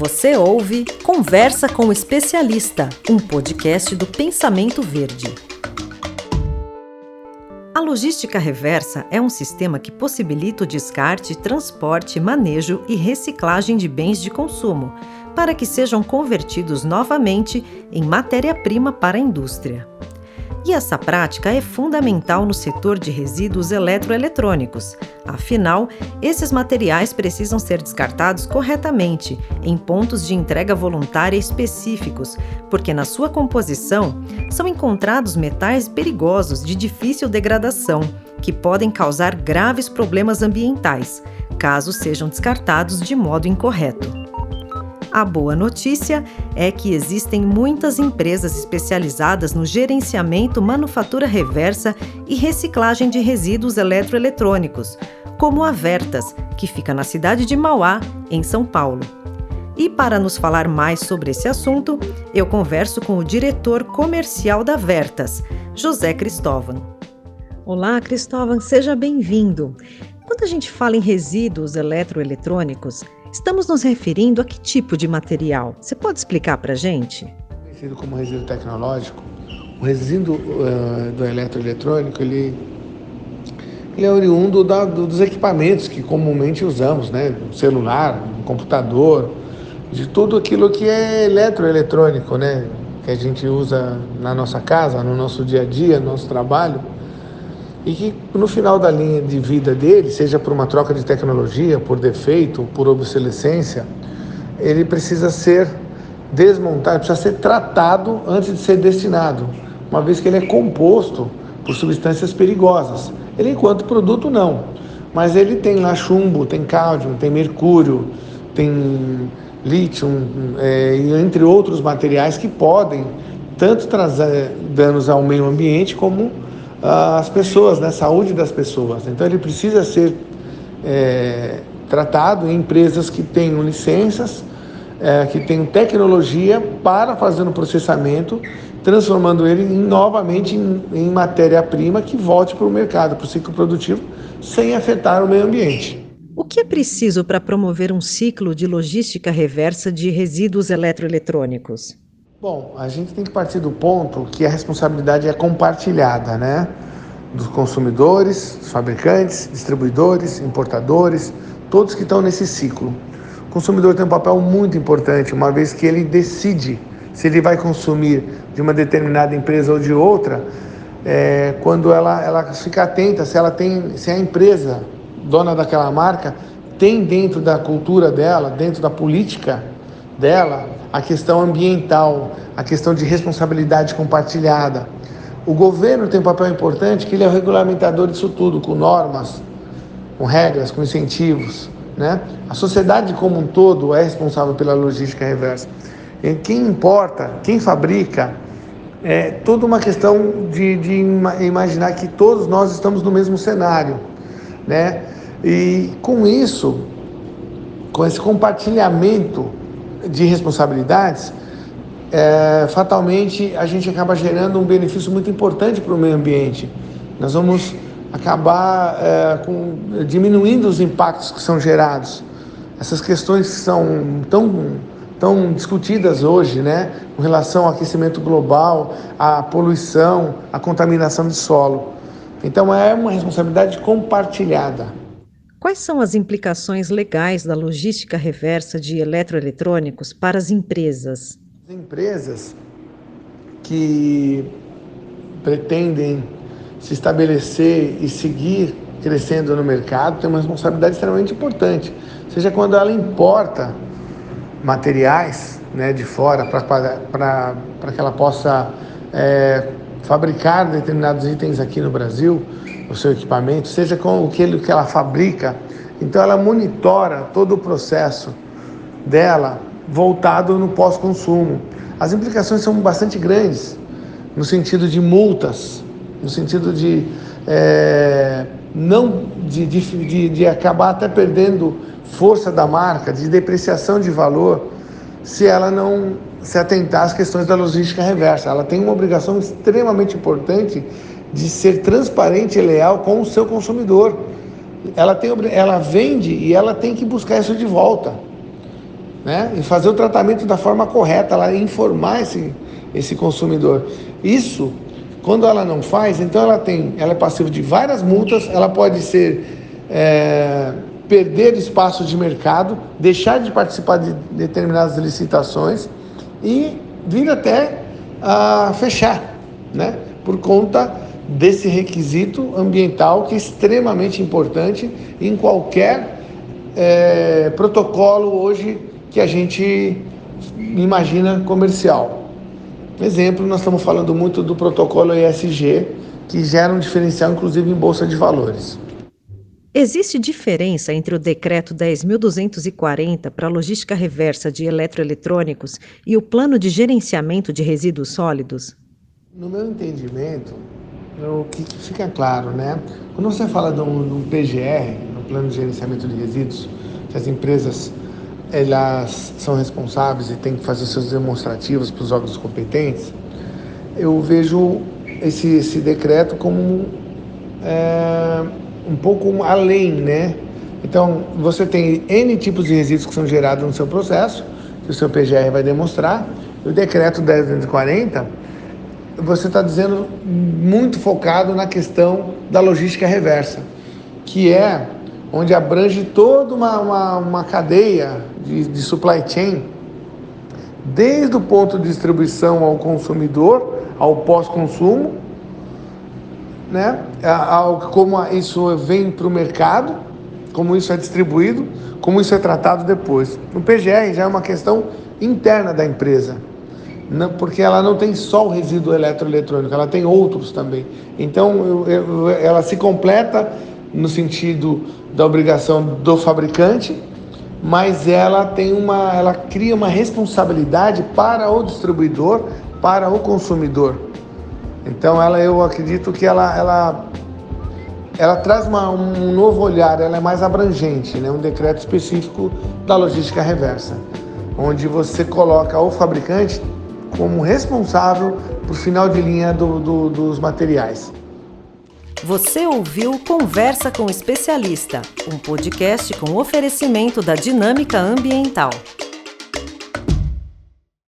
Você ouve Conversa com o Especialista, um podcast do Pensamento Verde. A logística reversa é um sistema que possibilita o descarte, transporte, manejo e reciclagem de bens de consumo, para que sejam convertidos novamente em matéria-prima para a indústria. E essa prática é fundamental no setor de resíduos eletroeletrônicos. Afinal, esses materiais precisam ser descartados corretamente, em pontos de entrega voluntária específicos, porque na sua composição são encontrados metais perigosos de difícil degradação, que podem causar graves problemas ambientais, caso sejam descartados de modo incorreto. A boa notícia é que existem muitas empresas especializadas no gerenciamento, manufatura reversa e reciclagem de resíduos eletroeletrônicos, como a Vertas, que fica na cidade de Mauá, em São Paulo. E para nos falar mais sobre esse assunto, eu converso com o diretor comercial da Vertas, José Cristóvão. Olá, Cristóvão, seja bem-vindo. Quando a gente fala em resíduos eletroeletrônicos, Estamos nos referindo a que tipo de material? Você pode explicar para a gente? Conhecido como resíduo tecnológico, o resíduo uh, do eletroeletrônico ele, ele é oriundo da, dos equipamentos que comumente usamos, né? celular, computador, de tudo aquilo que é eletroeletrônico, né? Que a gente usa na nossa casa, no nosso dia a dia, no nosso trabalho e que no final da linha de vida dele, seja por uma troca de tecnologia, por defeito, por obsolescência, ele precisa ser desmontado, precisa ser tratado antes de ser destinado, uma vez que ele é composto por substâncias perigosas. Ele, enquanto produto, não, mas ele tem lá chumbo, tem cádmio, tem mercúrio, tem lítio, é, entre outros materiais que podem tanto trazer danos ao meio ambiente como as pessoas, né, saúde das pessoas. Então ele precisa ser é, tratado em empresas que tenham licenças, é, que tenham tecnologia para fazer o processamento, transformando ele em, novamente em, em matéria-prima que volte para o mercado, para o ciclo produtivo, sem afetar o meio ambiente. O que é preciso para promover um ciclo de logística reversa de resíduos eletroeletrônicos? Bom, a gente tem que partir do ponto que a responsabilidade é compartilhada, né? Dos consumidores, dos fabricantes, distribuidores, importadores, todos que estão nesse ciclo. O consumidor tem um papel muito importante, uma vez que ele decide se ele vai consumir de uma determinada empresa ou de outra, é, quando ela, ela fica atenta se ela tem, se a empresa dona daquela marca tem dentro da cultura dela, dentro da política dela, a questão ambiental, a questão de responsabilidade compartilhada. O governo tem um papel importante que ele é o regulamentador disso tudo, com normas, com regras, com incentivos. Né? A sociedade como um todo é responsável pela logística reversa. E quem importa, quem fabrica, é toda uma questão de, de imaginar que todos nós estamos no mesmo cenário. Né? E com isso, com esse compartilhamento de responsabilidades, é, fatalmente a gente acaba gerando um benefício muito importante para o meio ambiente. Nós vamos acabar é, com, diminuindo os impactos que são gerados. Essas questões que são tão, tão discutidas hoje, né, com relação ao aquecimento global, à poluição, à contaminação de solo. Então é uma responsabilidade compartilhada. Quais são as implicações legais da logística reversa de eletroeletrônicos para as empresas? As empresas que pretendem se estabelecer e seguir crescendo no mercado têm uma responsabilidade extremamente importante, seja quando ela importa materiais né, de fora para que ela possa é, fabricar determinados itens aqui no Brasil, o seu equipamento, seja com aquilo que ela fabrica. Então ela monitora todo o processo dela voltado no pós-consumo. As implicações são bastante grandes, no sentido de multas, no sentido de é, não de, de, de acabar até perdendo força da marca, de depreciação de valor, se ela não se atentar às questões da logística reversa. Ela tem uma obrigação extremamente importante de ser transparente e leal com o seu consumidor. Ela, tem, ela vende e ela tem que buscar isso de volta. né? E fazer o tratamento da forma correta, lá informar esse, esse consumidor. Isso, quando ela não faz, então ela tem, ela é passiva de várias multas, ela pode ser é, perder espaço de mercado, deixar de participar de determinadas licitações e vir até a fechar, né? Por conta desse requisito ambiental que é extremamente importante em qualquer é, protocolo hoje que a gente imagina comercial. Exemplo, nós estamos falando muito do protocolo ESG, que gera um diferencial, inclusive, em bolsa de valores. Existe diferença entre o Decreto 10.240 para a logística reversa de eletroeletrônicos e o Plano de Gerenciamento de Resíduos Sólidos? No meu entendimento, o que fica claro, né? Quando você fala de um, de um PGR, no Plano de Gerenciamento de Resíduos, que as empresas elas são responsáveis e têm que fazer seus demonstrativos para os órgãos competentes, eu vejo esse, esse decreto como é, um pouco além, né? Então, você tem N tipos de resíduos que são gerados no seu processo, que o seu PGR vai demonstrar, o decreto 1040, você está dizendo muito focado na questão da logística reversa, que é onde abrange toda uma, uma, uma cadeia de, de supply chain, desde o ponto de distribuição ao consumidor, ao pós-consumo, né? Ao, como isso vem para o mercado, como isso é distribuído, como isso é tratado depois. No PGR já é uma questão interna da empresa, não, porque ela não tem só o resíduo eletroeletrônico, ela tem outros também. Então eu, eu, ela se completa no sentido da obrigação do fabricante, mas ela tem uma, ela cria uma responsabilidade para o distribuidor, para o consumidor. Então ela, eu acredito que ela, ela, ela traz uma, um novo olhar, ela é mais abrangente, né? um decreto específico da logística reversa, onde você coloca o fabricante como responsável por final de linha do, do, dos materiais. Você ouviu Conversa com o Especialista, um podcast com oferecimento da Dinâmica Ambiental.